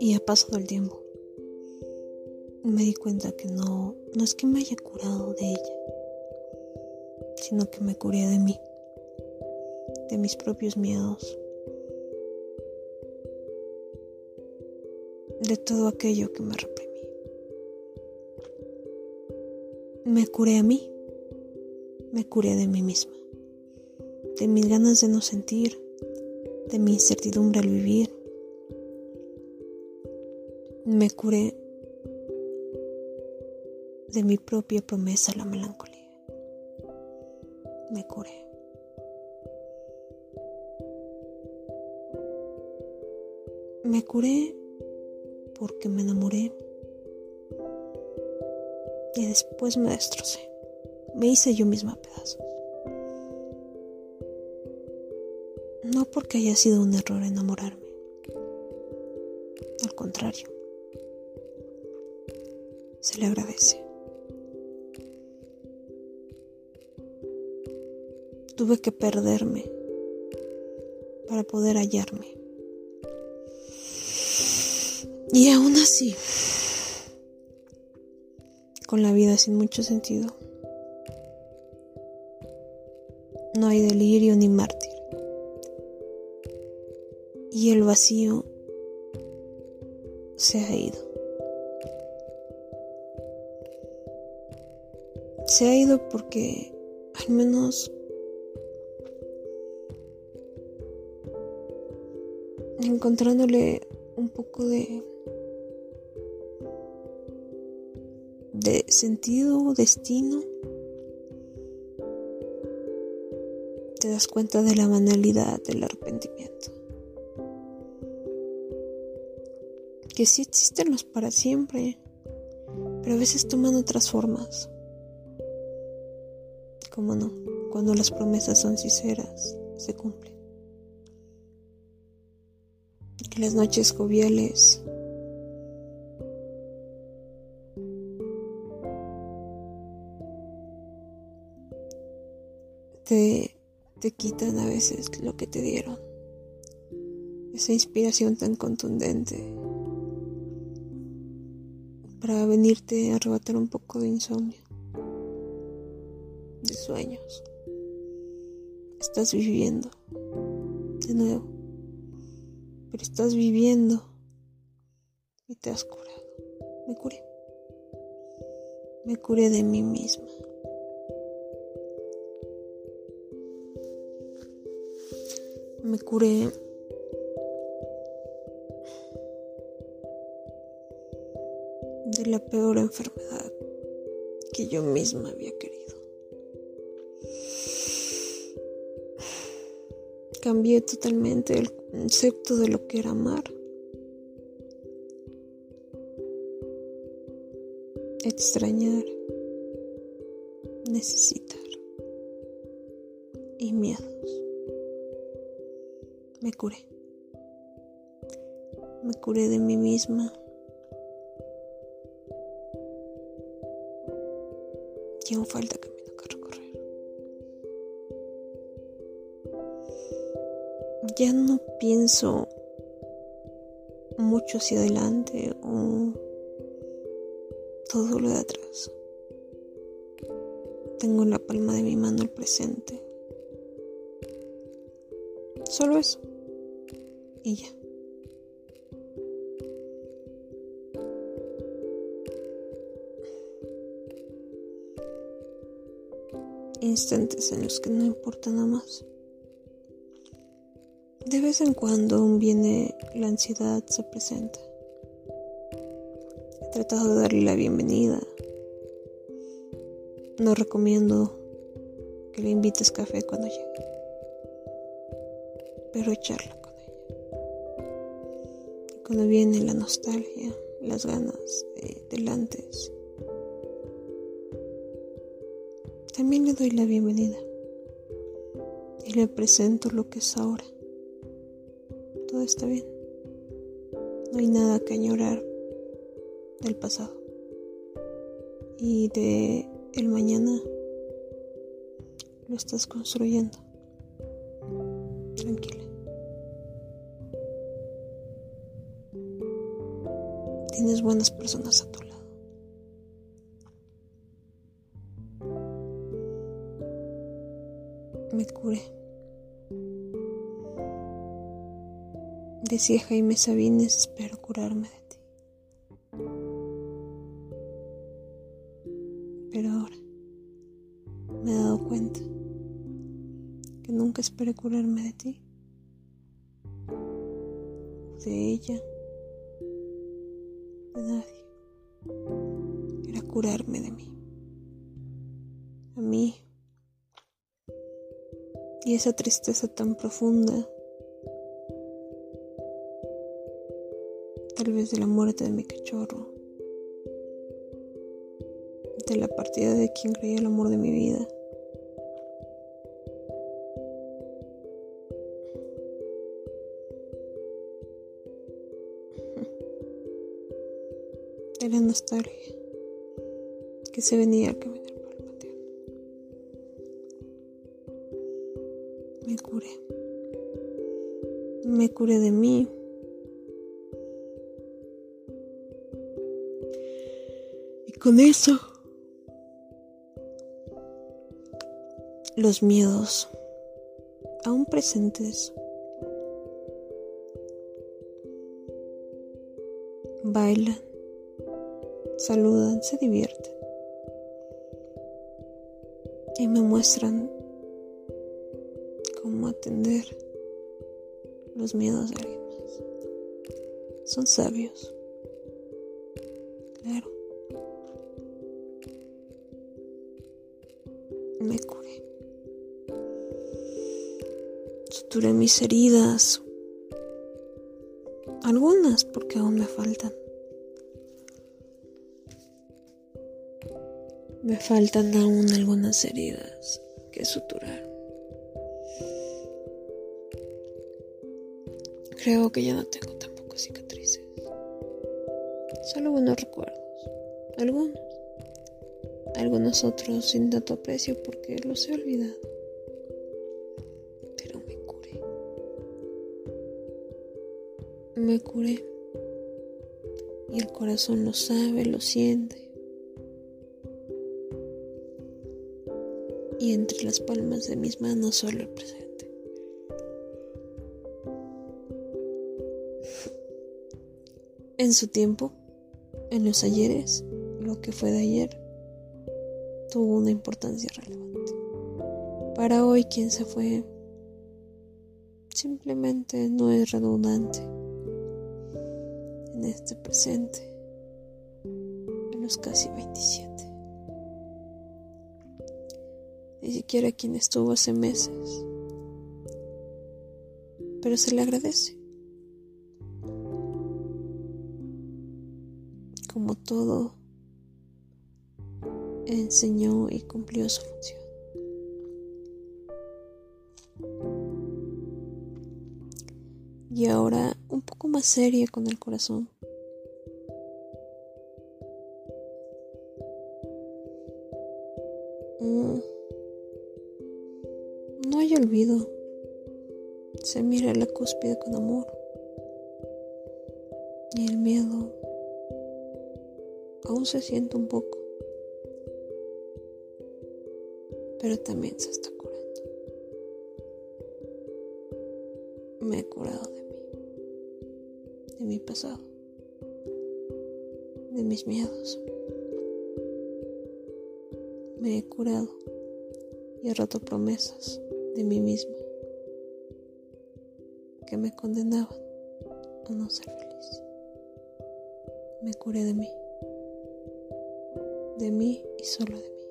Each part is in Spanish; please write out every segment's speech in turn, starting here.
Y ha pasado el tiempo. Me di cuenta que no, no es que me haya curado de ella, sino que me curé de mí, de mis propios miedos, de todo aquello que me reprimí. Me curé a mí, me curé de mí misma, de mis ganas de no sentir, de mi incertidumbre al vivir. Me curé de mi propia promesa a la melancolía. Me curé. Me curé porque me enamoré y después me destrocé. Me hice yo misma pedazos. No porque haya sido un error enamorarme. Al contrario, se le agradece. Tuve que perderme para poder hallarme. Y aún así, con la vida sin mucho sentido, no hay delirio ni mártir. Y el vacío se ha ido. Se ha ido porque al menos encontrándole un poco de de sentido, destino, te das cuenta de la banalidad del arrepentimiento. Que sí existen los para siempre, pero a veces toman otras formas. Como no, cuando las promesas son sinceras, se cumplen. Que las noches joviales te, te quitan a veces lo que te dieron. Esa inspiración tan contundente para venirte a arrebatar un poco de insomnio, de sueños. Estás viviendo de nuevo, pero estás viviendo y te has curado. Me curé. Me curé de mí misma. me curé de la peor enfermedad que yo misma había querido. Cambié totalmente el concepto de lo que era amar. Extrañar, necesitar y miedos me curé. Me curé de mí misma. Y falta camino recorrer. Ya no pienso mucho hacia adelante o todo lo de atrás. Tengo en la palma de mi mano el presente. Solo eso y ya. Instantes en los que no importa nada más. De vez en cuando viene la ansiedad, se presenta. He tratado de darle la bienvenida. No recomiendo que le invites café cuando llegue, pero echarla cuando viene la nostalgia, las ganas de, del antes. También le doy la bienvenida y le presento lo que es ahora. Todo está bien. No hay nada que añorar del pasado. Y de el mañana lo estás construyendo. tranquila. Tienes buenas personas a tu lado. Me curé. Decía Jaime Sabines, espero curarme de ti. Pero ahora me he dado cuenta que nunca esperé curarme de ti, de ella, de nadie. Era curarme de mí, a mí y esa tristeza tan profunda, tal vez de la muerte de mi cachorro, de la partida de quien creía el amor de mi vida. de la nostalgia que se venía al caminar Me curé de mí. Y con eso, los miedos aún presentes bailan saludan, se divierten y me muestran cómo atender los miedos de alguien más. Son sabios, claro. Me curé. Suturé mis heridas, algunas porque aún me faltan. Me faltan aún algunas heridas que suturar. Creo que ya no tengo tampoco cicatrices. Solo buenos recuerdos. Algunos. Algunos otros sin tanto aprecio porque los he olvidado. Pero me curé. Me curé. Y el corazón lo sabe, lo siente. y entre las palmas de mis manos solo el presente. En su tiempo, en los ayeres, lo que fue de ayer tuvo una importancia relevante. Para hoy quien se fue simplemente no es redundante en este presente, en los casi 27. ni siquiera quien estuvo hace meses. Pero se le agradece. Como todo, enseñó y cumplió su función. Y ahora un poco más seria con el corazón. Mm hay olvido. Se mira la cúspide con amor. Y el miedo aún se siente un poco. Pero también se está curando. Me he curado de mí. De mi pasado. De mis miedos. Me he curado y he roto promesas de mí misma que me condenaban a no ser feliz. Me curé de mí, de mí y solo de mí,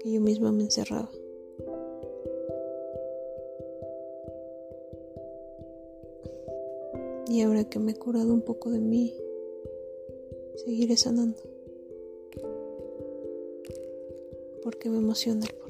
que yo misma me encerraba. Y ahora que me he curado un poco de mí, seguiré sanando. Porque me emociona el